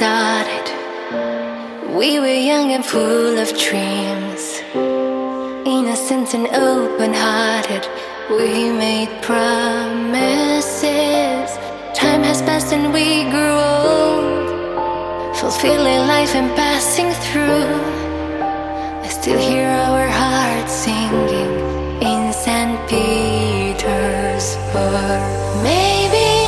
started, we were young and full of dreams. Innocent and open hearted, we made promises. Time has passed and we grew old, fulfilling life and passing through. I still hear our hearts singing in St. Petersburg. Maybe.